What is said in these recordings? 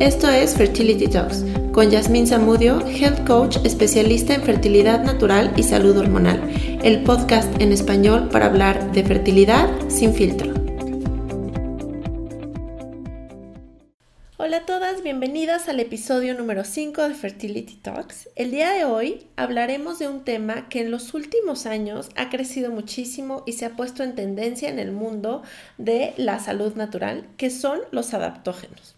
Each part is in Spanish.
Esto es Fertility Talks con Yasmín Zamudio, Health Coach especialista en fertilidad natural y salud hormonal, el podcast en español para hablar de fertilidad sin filtro. Hola a todas, bienvenidas al episodio número 5 de Fertility Talks. El día de hoy hablaremos de un tema que en los últimos años ha crecido muchísimo y se ha puesto en tendencia en el mundo de la salud natural, que son los adaptógenos.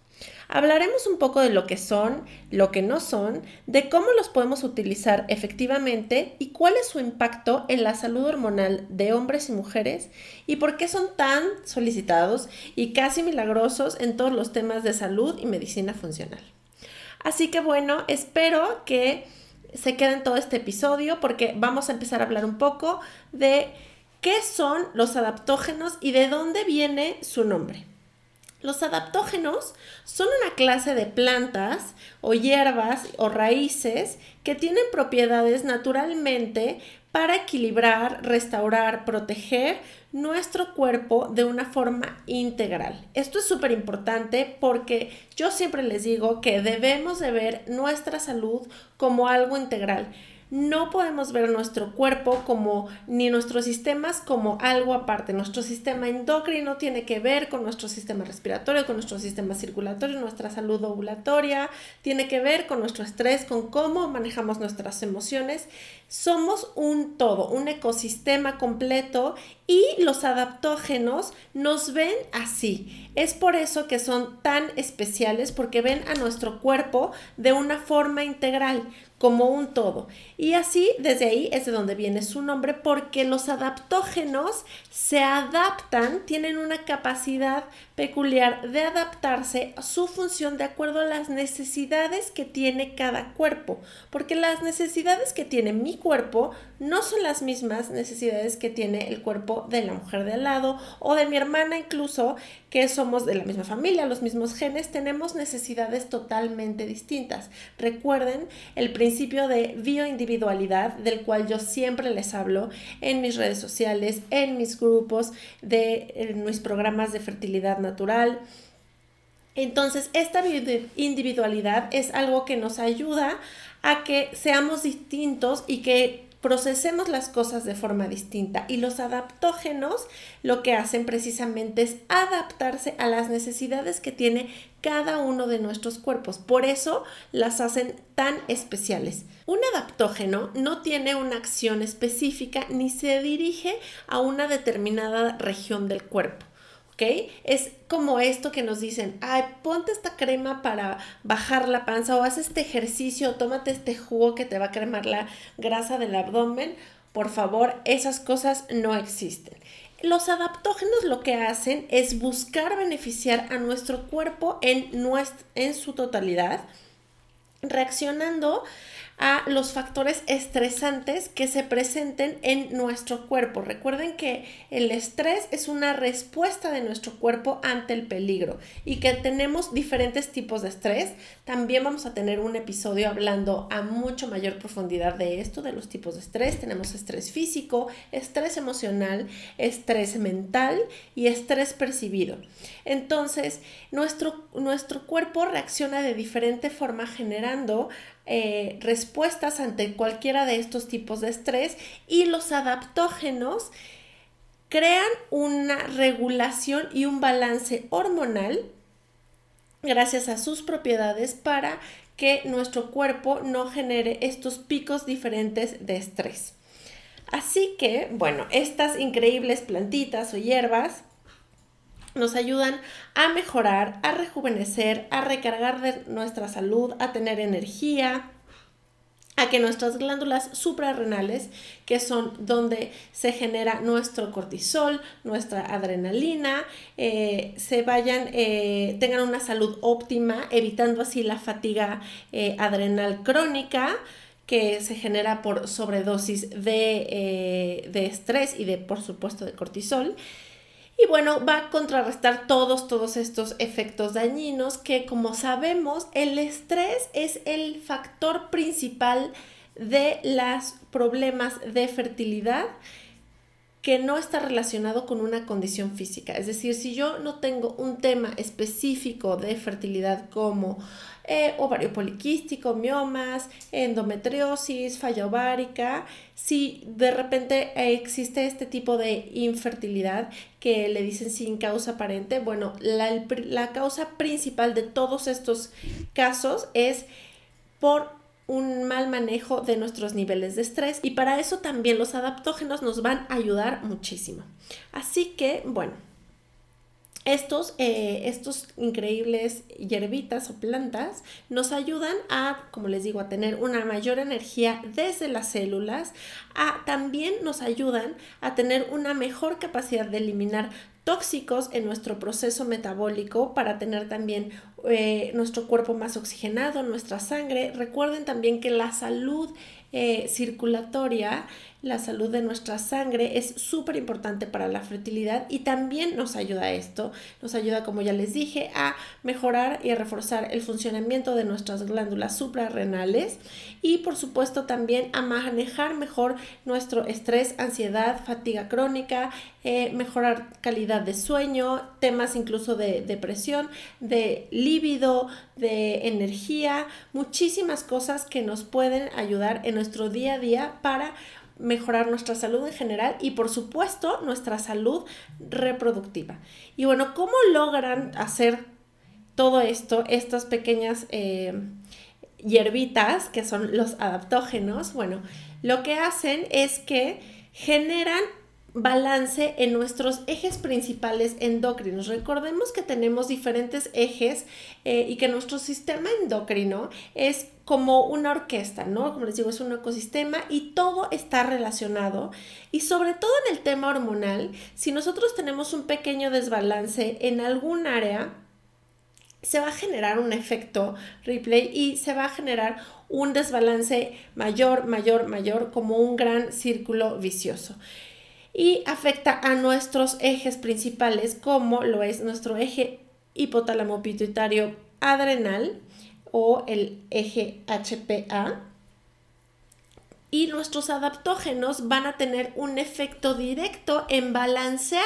Hablaremos un poco de lo que son, lo que no son, de cómo los podemos utilizar efectivamente y cuál es su impacto en la salud hormonal de hombres y mujeres y por qué son tan solicitados y casi milagrosos en todos los temas de salud y medicina funcional. Así que bueno, espero que se queden todo este episodio porque vamos a empezar a hablar un poco de qué son los adaptógenos y de dónde viene su nombre. Los adaptógenos son una clase de plantas o hierbas o raíces que tienen propiedades naturalmente para equilibrar, restaurar, proteger nuestro cuerpo de una forma integral. Esto es súper importante porque yo siempre les digo que debemos de ver nuestra salud como algo integral no podemos ver nuestro cuerpo como ni nuestros sistemas como algo aparte. Nuestro sistema endocrino tiene que ver con nuestro sistema respiratorio, con nuestro sistema circulatorio, nuestra salud ovulatoria, tiene que ver con nuestro estrés, con cómo manejamos nuestras emociones. Somos un todo, un ecosistema completo y los adaptógenos nos ven así. Es por eso que son tan especiales porque ven a nuestro cuerpo de una forma integral como un todo. Y así, desde ahí es de donde viene su nombre, porque los adaptógenos se adaptan, tienen una capacidad peculiar de adaptarse a su función de acuerdo a las necesidades que tiene cada cuerpo, porque las necesidades que tiene mi cuerpo no son las mismas necesidades que tiene el cuerpo de la mujer de al lado o de mi hermana incluso, que somos de la misma familia, los mismos genes, tenemos necesidades totalmente distintas. Recuerden el principio de bioindividualidad del cual yo siempre les hablo en mis redes sociales, en mis grupos, de mis programas de fertilidad natural. Entonces, esta individualidad es algo que nos ayuda a que seamos distintos y que procesemos las cosas de forma distinta y los adaptógenos lo que hacen precisamente es adaptarse a las necesidades que tiene cada uno de nuestros cuerpos. Por eso las hacen tan especiales. Un adaptógeno no tiene una acción específica ni se dirige a una determinada región del cuerpo. Es como esto que nos dicen, ay, ponte esta crema para bajar la panza o haz este ejercicio, tómate este jugo que te va a cremar la grasa del abdomen. Por favor, esas cosas no existen. Los adaptógenos lo que hacen es buscar beneficiar a nuestro cuerpo en, en su totalidad, reaccionando a los factores estresantes que se presenten en nuestro cuerpo. Recuerden que el estrés es una respuesta de nuestro cuerpo ante el peligro y que tenemos diferentes tipos de estrés. También vamos a tener un episodio hablando a mucho mayor profundidad de esto, de los tipos de estrés. Tenemos estrés físico, estrés emocional, estrés mental y estrés percibido. Entonces, nuestro, nuestro cuerpo reacciona de diferente forma generando eh, respuestas ante cualquiera de estos tipos de estrés y los adaptógenos crean una regulación y un balance hormonal gracias a sus propiedades para que nuestro cuerpo no genere estos picos diferentes de estrés. Así que, bueno, estas increíbles plantitas o hierbas nos ayudan a mejorar, a rejuvenecer, a recargar nuestra salud, a tener energía, a que nuestras glándulas suprarrenales, que son donde se genera nuestro cortisol, nuestra adrenalina, eh, se vayan, eh, tengan una salud óptima, evitando así la fatiga eh, adrenal crónica que se genera por sobredosis de, de estrés y de, por supuesto, de cortisol. Y bueno, va a contrarrestar todos, todos estos efectos dañinos que como sabemos, el estrés es el factor principal de los problemas de fertilidad que no está relacionado con una condición física. Es decir, si yo no tengo un tema específico de fertilidad como eh, ovario poliquístico, miomas, endometriosis, falla ovárica, si de repente existe este tipo de infertilidad que le dicen sin causa aparente, bueno, la, la causa principal de todos estos casos es por un mal manejo de nuestros niveles de estrés y para eso también los adaptógenos nos van a ayudar muchísimo. Así que, bueno, estos, eh, estos increíbles hierbitas o plantas nos ayudan a, como les digo, a tener una mayor energía desde las células, a, también nos ayudan a tener una mejor capacidad de eliminar tóxicos en nuestro proceso metabólico para tener también eh, nuestro cuerpo más oxigenado, nuestra sangre. Recuerden también que la salud eh, circulatoria, la salud de nuestra sangre es súper importante para la fertilidad y también nos ayuda a esto, nos ayuda como ya les dije a mejorar y a reforzar el funcionamiento de nuestras glándulas suprarrenales y por supuesto también a manejar mejor nuestro estrés, ansiedad, fatiga crónica, eh, mejorar calidad de sueño, temas incluso de depresión, de líbido, de energía, muchísimas cosas que nos pueden ayudar en nuestro día a día para mejorar nuestra salud en general y por supuesto nuestra salud reproductiva. Y bueno, ¿cómo logran hacer todo esto, estas pequeñas eh, hierbitas que son los adaptógenos? Bueno, lo que hacen es que generan balance en nuestros ejes principales endocrinos. Recordemos que tenemos diferentes ejes eh, y que nuestro sistema endocrino es como una orquesta, ¿no? Como les digo, es un ecosistema y todo está relacionado. Y sobre todo en el tema hormonal, si nosotros tenemos un pequeño desbalance en algún área, se va a generar un efecto replay y se va a generar un desbalance mayor, mayor, mayor, como un gran círculo vicioso y afecta a nuestros ejes principales como lo es nuestro eje hipotálamo pituitario adrenal o el eje HPA y nuestros adaptógenos van a tener un efecto directo en balancear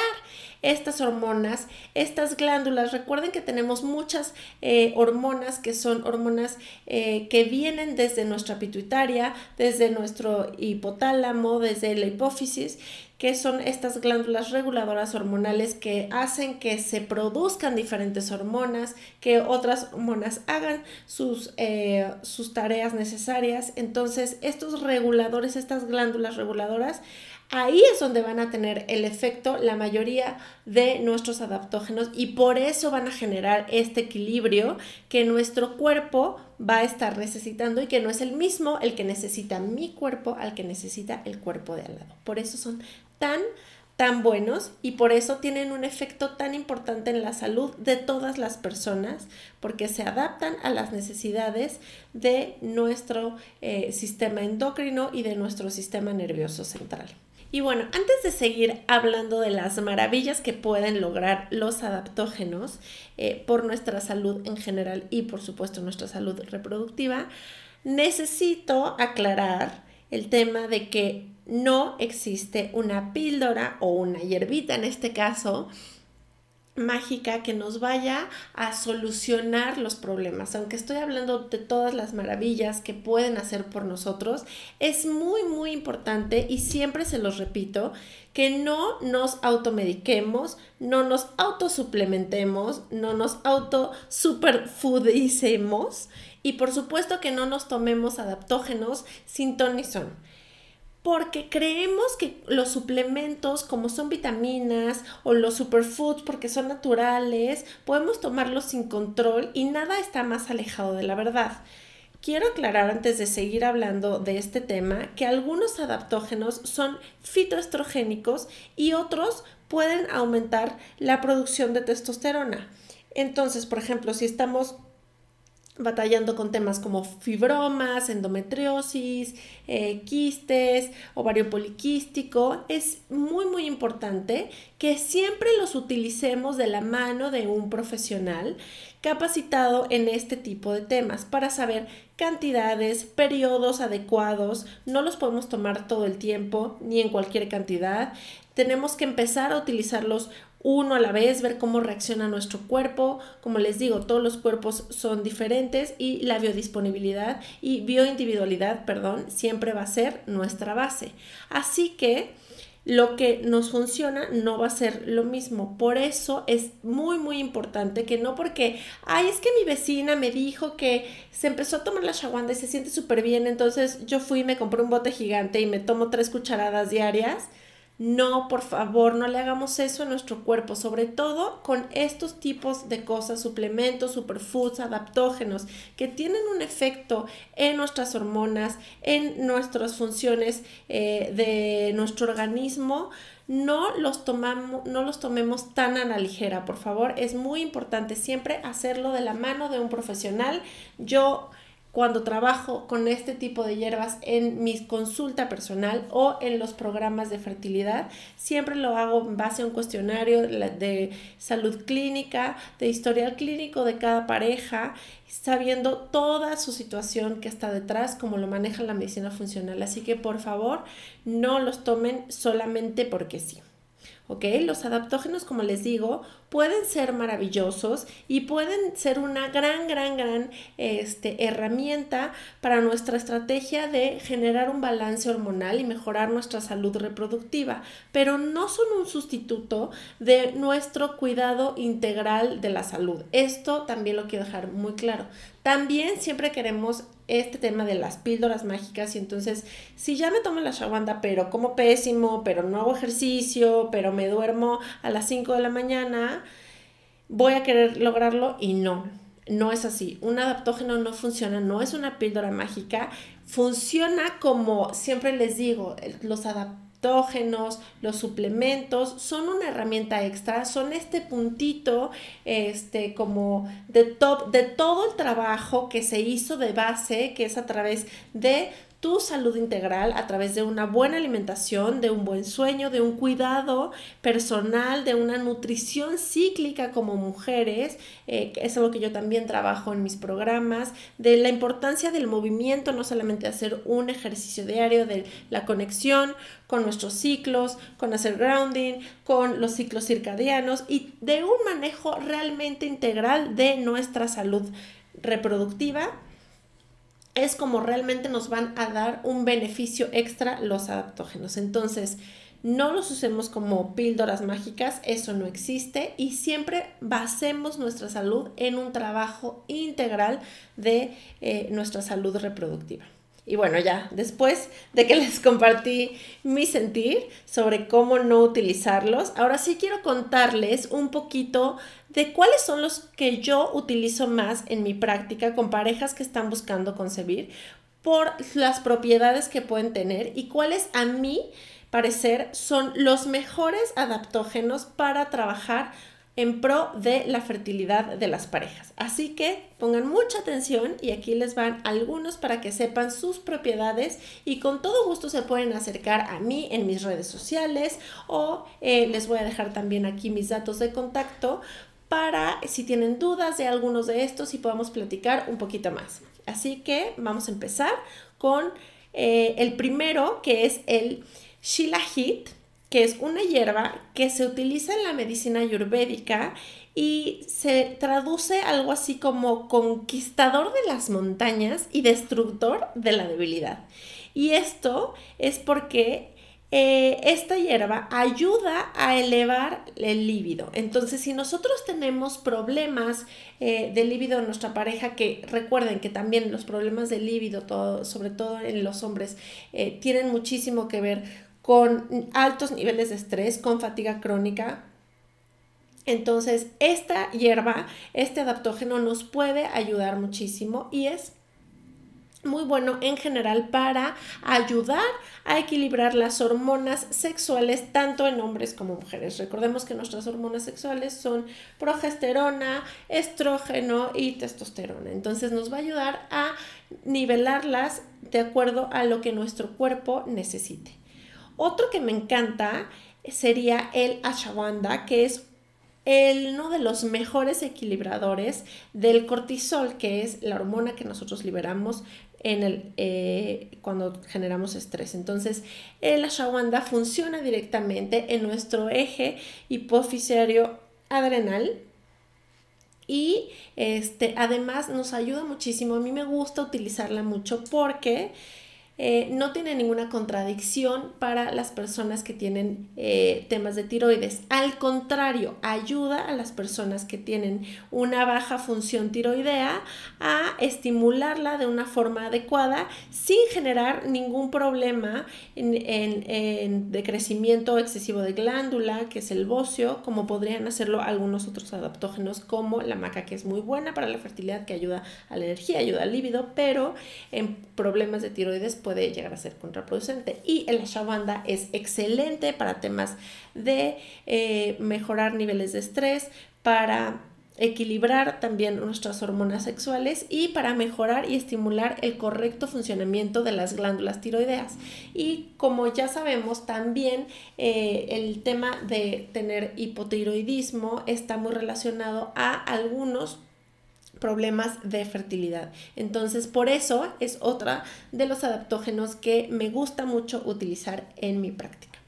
estas hormonas, estas glándulas. Recuerden que tenemos muchas eh, hormonas que son hormonas eh, que vienen desde nuestra pituitaria, desde nuestro hipotálamo, desde la hipófisis que son estas glándulas reguladoras hormonales que hacen que se produzcan diferentes hormonas, que otras hormonas hagan sus, eh, sus tareas necesarias. Entonces, estos reguladores, estas glándulas reguladoras, Ahí es donde van a tener el efecto la mayoría de nuestros adaptógenos y por eso van a generar este equilibrio que nuestro cuerpo va a estar necesitando y que no es el mismo el que necesita mi cuerpo al que necesita el cuerpo de al lado. Por eso son tan tan buenos y por eso tienen un efecto tan importante en la salud de todas las personas porque se adaptan a las necesidades de nuestro eh, sistema endocrino y de nuestro sistema nervioso central. Y bueno, antes de seguir hablando de las maravillas que pueden lograr los adaptógenos eh, por nuestra salud en general y por supuesto nuestra salud reproductiva, necesito aclarar el tema de que no existe una píldora o una hierbita en este caso mágica que nos vaya a solucionar los problemas. Aunque estoy hablando de todas las maravillas que pueden hacer por nosotros, es muy, muy importante y siempre se los repito, que no nos automediquemos, no nos autosuplementemos, no nos autosuperfoodicemos y por supuesto que no nos tomemos adaptógenos sin ton porque creemos que los suplementos como son vitaminas o los superfoods porque son naturales, podemos tomarlos sin control y nada está más alejado de la verdad. Quiero aclarar antes de seguir hablando de este tema que algunos adaptógenos son fitoestrogénicos y otros pueden aumentar la producción de testosterona. Entonces, por ejemplo, si estamos batallando con temas como fibromas, endometriosis, eh, quistes, ovario poliquístico, es muy muy importante que siempre los utilicemos de la mano de un profesional capacitado en este tipo de temas para saber cantidades, periodos adecuados, no los podemos tomar todo el tiempo ni en cualquier cantidad. tenemos que empezar a utilizarlos uno a la vez, ver cómo reacciona nuestro cuerpo. Como les digo, todos los cuerpos son diferentes y la biodisponibilidad y bioindividualidad, perdón, siempre va a ser nuestra base. Así que lo que nos funciona no va a ser lo mismo. Por eso es muy, muy importante que no porque, ay, es que mi vecina me dijo que se empezó a tomar la shawanda y se siente súper bien, entonces yo fui y me compré un bote gigante y me tomo tres cucharadas diarias no, por favor, no le hagamos eso a nuestro cuerpo, sobre todo con estos tipos de cosas, suplementos, superfoods, adaptógenos, que tienen un efecto en nuestras hormonas, en nuestras funciones eh, de nuestro organismo. No los, tomamos, no los tomemos tan a la ligera, por favor. Es muy importante siempre hacerlo de la mano de un profesional. Yo cuando trabajo con este tipo de hierbas en mi consulta personal o en los programas de fertilidad. Siempre lo hago en base a un cuestionario de salud clínica, de historial clínico de cada pareja, sabiendo toda su situación que está detrás, como lo maneja la medicina funcional. Así que por favor, no los tomen solamente porque sí. ¿ok? Los adaptógenos, como les digo, pueden ser maravillosos y pueden ser una gran, gran, gran este, herramienta para nuestra estrategia de generar un balance hormonal y mejorar nuestra salud reproductiva, pero no son un sustituto de nuestro cuidado integral de la salud. Esto también lo quiero dejar muy claro. También siempre queremos este tema de las píldoras mágicas y entonces si ya me tomo la shawanda pero como pésimo, pero no hago ejercicio, pero me duermo a las 5 de la mañana, voy a querer lograrlo y no. No es así. Un adaptógeno no funciona, no es una píldora mágica. Funciona como siempre les digo, los adaptógenos los suplementos, son una herramienta extra, son este puntito, este, como de top de todo el trabajo que se hizo de base, que es a través de tu salud integral a través de una buena alimentación, de un buen sueño, de un cuidado personal, de una nutrición cíclica como mujeres, eh, es algo que yo también trabajo en mis programas, de la importancia del movimiento, no solamente hacer un ejercicio diario, de la conexión con nuestros ciclos, con hacer grounding, con los ciclos circadianos y de un manejo realmente integral de nuestra salud reproductiva es como realmente nos van a dar un beneficio extra los adaptógenos. Entonces, no los usemos como píldoras mágicas, eso no existe y siempre basemos nuestra salud en un trabajo integral de eh, nuestra salud reproductiva. Y bueno, ya después de que les compartí mi sentir sobre cómo no utilizarlos, ahora sí quiero contarles un poquito de cuáles son los que yo utilizo más en mi práctica con parejas que están buscando concebir por las propiedades que pueden tener y cuáles a mí parecer son los mejores adaptógenos para trabajar en pro de la fertilidad de las parejas. Así que pongan mucha atención y aquí les van algunos para que sepan sus propiedades y con todo gusto se pueden acercar a mí en mis redes sociales o eh, les voy a dejar también aquí mis datos de contacto para si tienen dudas de algunos de estos y podamos platicar un poquito más. Así que vamos a empezar con eh, el primero que es el Shilajit que es una hierba que se utiliza en la medicina ayurvédica y se traduce algo así como conquistador de las montañas y destructor de la debilidad. Y esto es porque eh, esta hierba ayuda a elevar el líbido. Entonces, si nosotros tenemos problemas eh, de líbido en nuestra pareja, que recuerden que también los problemas de líbido, todo, sobre todo en los hombres, eh, tienen muchísimo que ver con altos niveles de estrés, con fatiga crónica. Entonces, esta hierba, este adaptógeno nos puede ayudar muchísimo y es muy bueno en general para ayudar a equilibrar las hormonas sexuales tanto en hombres como mujeres. Recordemos que nuestras hormonas sexuales son progesterona, estrógeno y testosterona. Entonces nos va a ayudar a nivelarlas de acuerdo a lo que nuestro cuerpo necesite. Otro que me encanta sería el ashwagandha, que es uno de los mejores equilibradores del cortisol, que es la hormona que nosotros liberamos en el, eh, cuando generamos estrés. Entonces, el ashwagandha funciona directamente en nuestro eje hipofisario adrenal y este, además nos ayuda muchísimo. A mí me gusta utilizarla mucho porque eh, no tiene ninguna contradicción para las personas que tienen eh, temas de tiroides. Al contrario, ayuda a las personas que tienen una baja función tiroidea a estimularla de una forma adecuada sin generar ningún problema en, de crecimiento excesivo de glándula, que es el bocio, como podrían hacerlo algunos otros adaptógenos como la maca, que es muy buena para la fertilidad, que ayuda a la energía, ayuda al líbido, pero en problemas de tiroides puede llegar a ser contraproducente. Y el ashwagandha es excelente para temas de eh, mejorar niveles de estrés, para equilibrar también nuestras hormonas sexuales y para mejorar y estimular el correcto funcionamiento de las glándulas tiroideas. Y como ya sabemos, también eh, el tema de tener hipotiroidismo está muy relacionado a algunos problemas de fertilidad. Entonces, por eso es otra de los adaptógenos que me gusta mucho utilizar en mi práctica.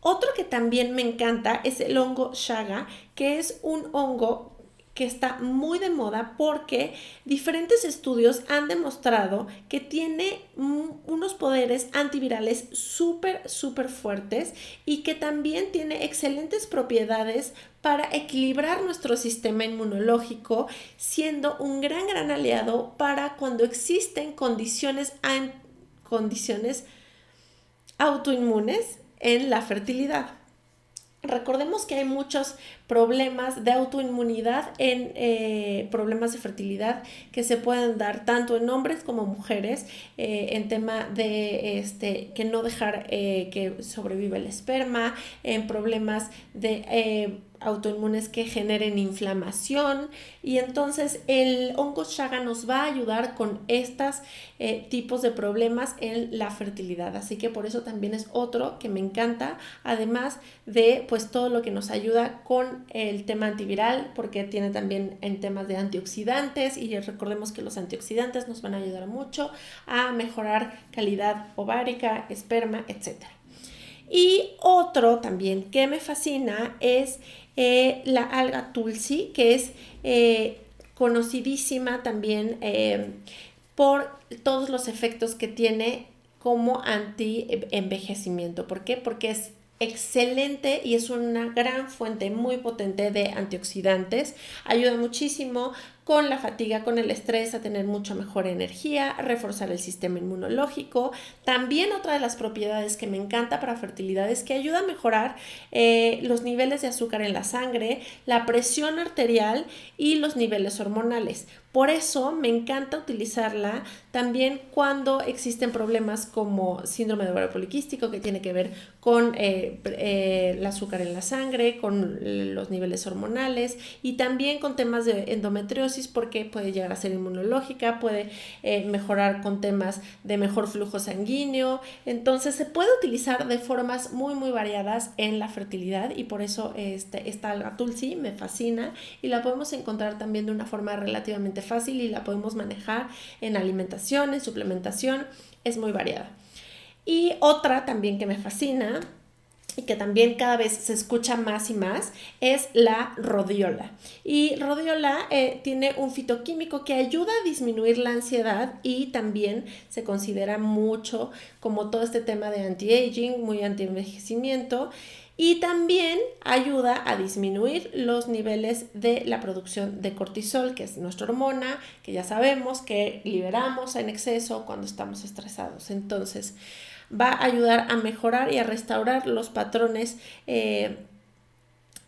Otro que también me encanta es el hongo Shaga, que es un hongo que está muy de moda porque diferentes estudios han demostrado que tiene unos poderes antivirales súper, súper fuertes y que también tiene excelentes propiedades para equilibrar nuestro sistema inmunológico, siendo un gran, gran aliado para cuando existen condiciones, condiciones autoinmunes en la fertilidad. Recordemos que hay muchos problemas de autoinmunidad en eh, problemas de fertilidad que se pueden dar tanto en hombres como mujeres eh, en tema de este que no dejar eh, que sobreviva el esperma en problemas de autoinmunes que generen inflamación. Y entonces el hongo chaga nos va a ayudar con estos eh, tipos de problemas en la fertilidad. Así que por eso también es otro que me encanta además de pues todo lo que nos ayuda con el tema antiviral porque tiene también en temas de antioxidantes. Y recordemos que los antioxidantes nos van a ayudar mucho a mejorar calidad ovárica esperma etcétera. Y otro también que me fascina es eh, la alga tulsi, que es eh, conocidísima también eh, por todos los efectos que tiene como anti-envejecimiento. ¿Por qué? Porque es excelente y es una gran fuente muy potente de antioxidantes. Ayuda muchísimo con la fatiga, con el estrés, a tener mucho mejor energía, a reforzar el sistema inmunológico. También otra de las propiedades que me encanta para fertilidad es que ayuda a mejorar eh, los niveles de azúcar en la sangre, la presión arterial y los niveles hormonales. Por eso me encanta utilizarla también cuando existen problemas como síndrome de ovario poliquístico que tiene que ver con eh, eh, el azúcar en la sangre, con los niveles hormonales y también con temas de endometriosis porque puede llegar a ser inmunológica, puede eh, mejorar con temas de mejor flujo sanguíneo. Entonces se puede utilizar de formas muy muy variadas en la fertilidad y por eso este, esta alga tulsi me fascina y la podemos encontrar también de una forma relativamente fácil y la podemos manejar en alimentación, en suplementación, es muy variada. Y otra también que me fascina y que también cada vez se escucha más y más es la rodiola. Y rodiola eh, tiene un fitoquímico que ayuda a disminuir la ansiedad y también se considera mucho como todo este tema de anti-aging, muy anti-envejecimiento y también ayuda a disminuir los niveles de la producción de cortisol, que es nuestra hormona, que ya sabemos que liberamos en exceso cuando estamos estresados. Entonces, va a ayudar a mejorar y a restaurar los patrones eh,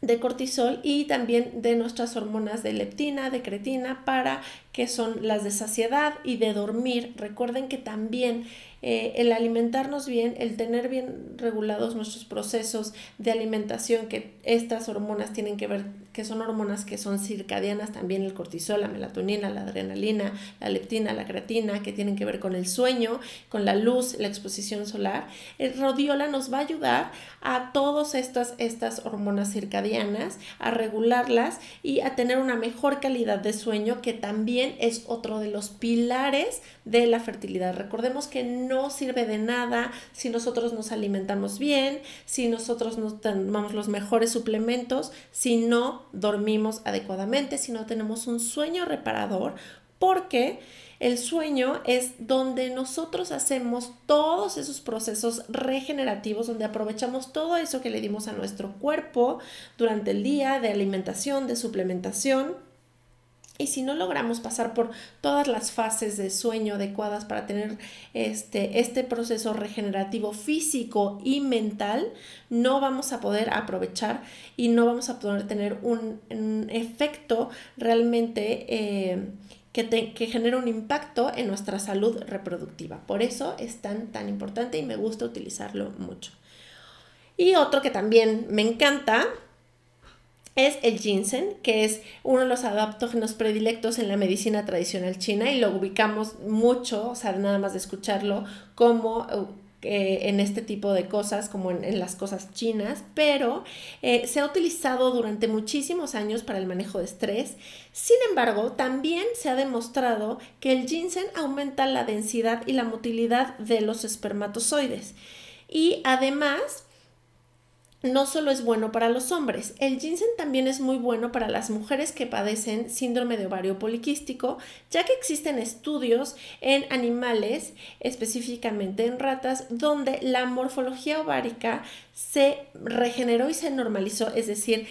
de cortisol y también de nuestras hormonas de leptina, de cretina, para que son las de saciedad y de dormir. Recuerden que también eh, el alimentarnos bien, el tener bien regulados nuestros procesos de alimentación, que estas hormonas tienen que ver, que son hormonas que son circadianas, también el cortisol, la melatonina, la adrenalina, la leptina, la creatina, que tienen que ver con el sueño, con la luz, la exposición solar. El rodiola nos va a ayudar a todas estas, estas hormonas circadianas, a regularlas y a tener una mejor calidad de sueño, que también es otro de los pilares de la fertilidad. Recordemos que no sirve de nada si nosotros nos alimentamos bien, si nosotros nos tomamos los mejores suplementos, si no dormimos adecuadamente, si no tenemos un sueño reparador, porque el sueño es donde nosotros hacemos todos esos procesos regenerativos, donde aprovechamos todo eso que le dimos a nuestro cuerpo durante el día de alimentación, de suplementación. Y si no logramos pasar por todas las fases de sueño adecuadas para tener este, este proceso regenerativo físico y mental, no vamos a poder aprovechar y no vamos a poder tener un, efecto realmente eh, que, genera un impacto en nuestra salud reproductiva. Por eso es tan, tan importante y me gusta utilizarlo mucho. Y otro que también me encanta es el ginseng, que es uno de los adaptógenos predilectos en la medicina tradicional china y lo ubicamos mucho, o sea, nada más de escucharlo, como eh, en este tipo de cosas, como en, las cosas chinas, pero eh, se ha utilizado durante muchísimos años para el manejo de estrés. Sin embargo, también se ha demostrado que el ginseng aumenta la densidad y la motilidad de los espermatozoides. Y además, no solo es bueno para los hombres, el ginseng también es muy bueno para las mujeres que padecen síndrome de ovario poliquístico, ya que existen estudios en animales, específicamente en ratas, donde la morfología ovárica se regeneró y se normalizó, es decir,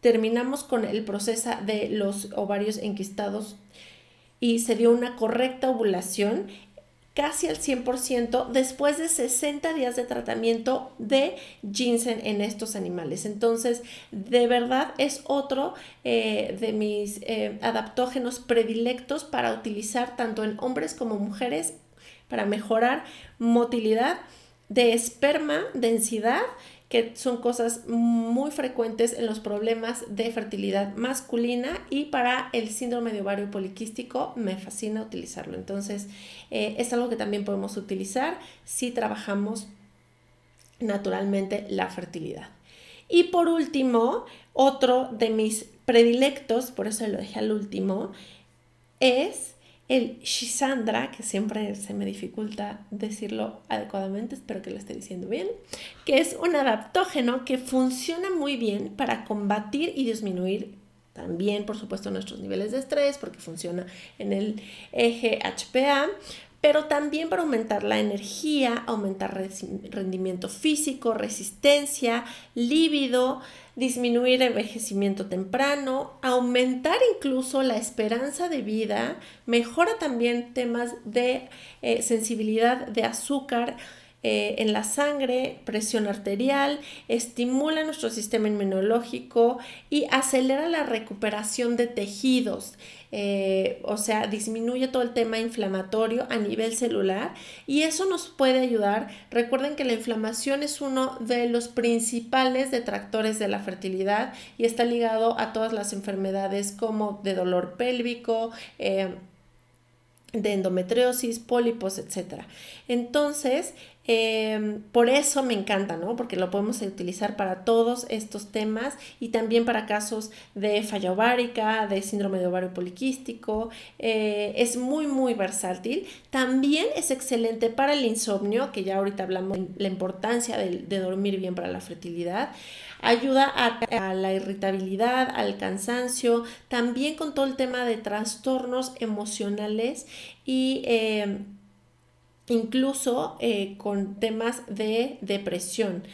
terminamos con el proceso de los ovarios enquistados y se dio una correcta ovulación casi al 100% después de 60 días de tratamiento de ginseng en estos animales. Entonces, de verdad es otro eh, de mis eh, adaptógenos predilectos para utilizar tanto en hombres como mujeres para mejorar motilidad de esperma, densidad que son cosas muy frecuentes en los problemas de fertilidad masculina y para el síndrome de ovario poliquístico me fascina utilizarlo. Entonces eh, es algo que también podemos utilizar si trabajamos naturalmente la fertilidad. Y por último, otro de mis predilectos, por eso lo dejé al último, es el Shisandra, que siempre se me dificulta decirlo adecuadamente, espero que lo esté diciendo bien, que es un adaptógeno que funciona muy bien para combatir y disminuir también, por supuesto, nuestros niveles de estrés, porque funciona en el eje HPA, pero también para aumentar la energía, aumentar rendimiento físico, resistencia, líbido, disminuir envejecimiento temprano, aumentar incluso la esperanza de vida, mejora también temas de eh, sensibilidad de azúcar, eh, en la sangre, presión arterial, estimula nuestro sistema inmunológico y acelera la recuperación de tejidos. Eh, o sea, disminuye todo el tema inflamatorio a nivel celular y eso nos puede ayudar. Recuerden que la inflamación es uno de los principales detractores de la fertilidad y está ligado a todas las enfermedades como de dolor pélvico, eh, de endometriosis, pólipos, etc. Entonces, Em, por eso me encanta, ¿no? Porque lo podemos utilizar para todos estos temas y también para casos de falla ovárica, de síndrome de ovario poliquístico. Eh, es muy, muy versátil. También es excelente para el insomnio, que ya ahorita hablamos de la importancia de, dormir bien para la fertilidad. Ayuda a, la irritabilidad, al cansancio, también con todo el tema de trastornos emocionales y... Em, incluso eh, con temas de depresión,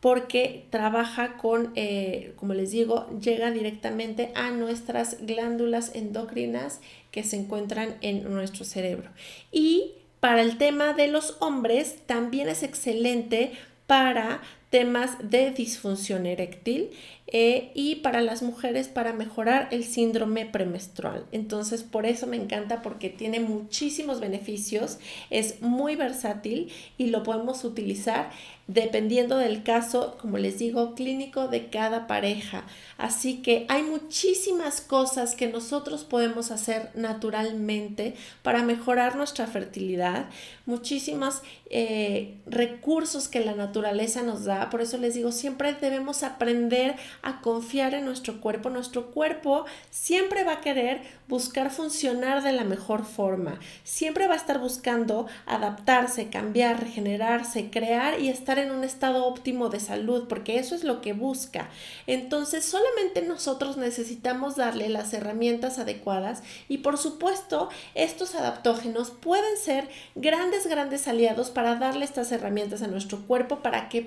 porque trabaja con, eh, como les digo, llega directamente a nuestras glándulas endocrinas que se encuentran en nuestro cerebro. Y para el tema de los hombres, también es excelente para temas de disfunción eréctil eh, y para las mujeres para mejorar el síndrome premenstrual. Entonces, por eso me encanta porque tiene muchísimos beneficios, es muy versátil y lo podemos utilizar dependiendo del caso, como les digo, clínico de cada pareja. Así que hay muchísimas cosas que nosotros podemos hacer naturalmente para mejorar nuestra fertilidad, muchísimos eh, recursos que la naturaleza nos da. Por eso les digo, siempre debemos aprender a confiar en nuestro cuerpo. Nuestro cuerpo siempre va a querer buscar funcionar de la mejor forma. Siempre va a estar buscando adaptarse, cambiar, regenerarse, crear y estar en un estado óptimo de salud, porque eso es lo que busca. Entonces, solamente nosotros necesitamos darle las herramientas adecuadas y por supuesto, estos adaptógenos pueden ser grandes, grandes aliados para darle estas herramientas a nuestro cuerpo para que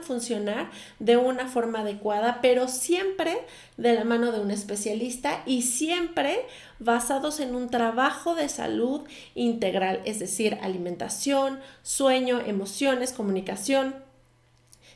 funcionar de una forma adecuada, pero siempre de la mano de un especialista y siempre basados en un trabajo de salud integral, es decir, alimentación, sueño, emociones, comunicación,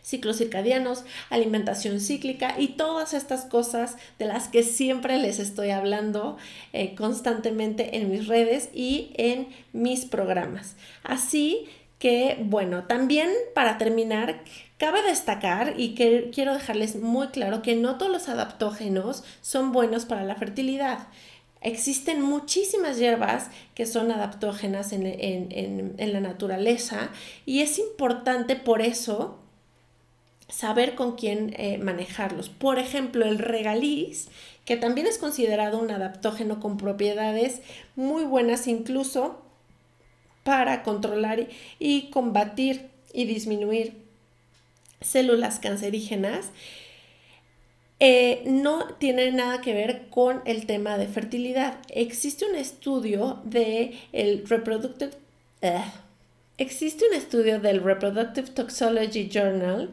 ciclos circadianos, alimentación cíclica y todas estas cosas de las que siempre les estoy hablando eh, constantemente en mis redes y en mis programas. Así que, bueno, también para terminar, cabe destacar y que quiero dejarles muy claro que no todos los adaptógenos son buenos para la fertilidad. Existen muchísimas hierbas que son adaptógenas en, la naturaleza y es importante por eso saber con quién eh, manejarlos. Por ejemplo, el regaliz, que también es considerado un adaptógeno con propiedades muy buenas incluso para controlar y combatir y disminuir células cancerígenas, eh, no tiene nada que ver con el tema de fertilidad. Existe un estudio de reproductive, existe un estudio del Reproductive Toxology Journal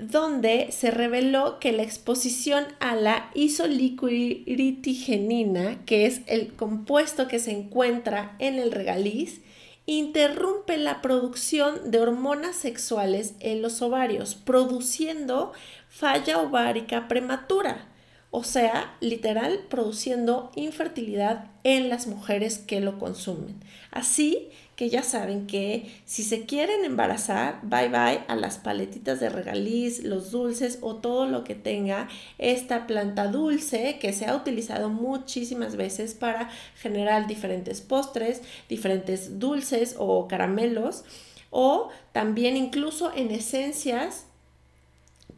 donde se reveló que la exposición a la isoliquiritigenina, que es el compuesto que se encuentra en el regaliz, interrumpe la producción de hormonas sexuales en los ovarios, produciendo falla ovárica prematura, o sea, literal, produciendo infertilidad en las mujeres que lo consumen. Así que ya saben que si se quieren embarazar, bye bye a las paletitas de regaliz, los dulces o todo lo que tenga esta planta dulce que se ha utilizado muchísimas veces para generar diferentes postres, diferentes dulces o caramelos o también incluso en esencias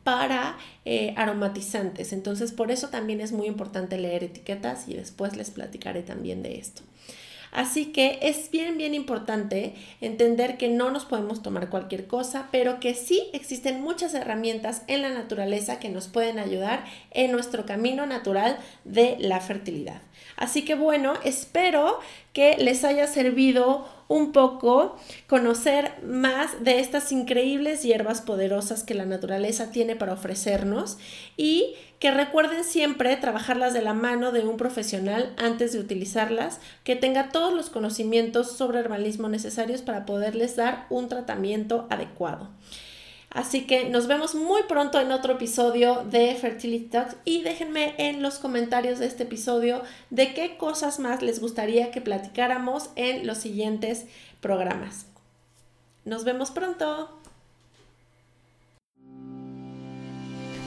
para eh, aromatizantes. Entonces, por eso también es muy importante leer etiquetas y después les platicaré también de esto. Así que es bien, bien importante entender que no nos podemos tomar cualquier cosa, pero que sí existen muchas herramientas en la naturaleza que nos pueden ayudar en nuestro camino natural de la fertilidad. Así que bueno, espero que les haya servido un poco conocer más de estas increíbles hierbas poderosas que la naturaleza tiene para ofrecernos y que recuerden siempre trabajarlas de la mano de un profesional antes de utilizarlas, que tenga todos los conocimientos sobre herbalismo necesarios para poderles dar un tratamiento adecuado. Así que nos vemos muy pronto en otro episodio de Fertility Talks y déjenme en los comentarios de este episodio de qué cosas más les gustaría que platicáramos en los siguientes programas. Nos vemos pronto.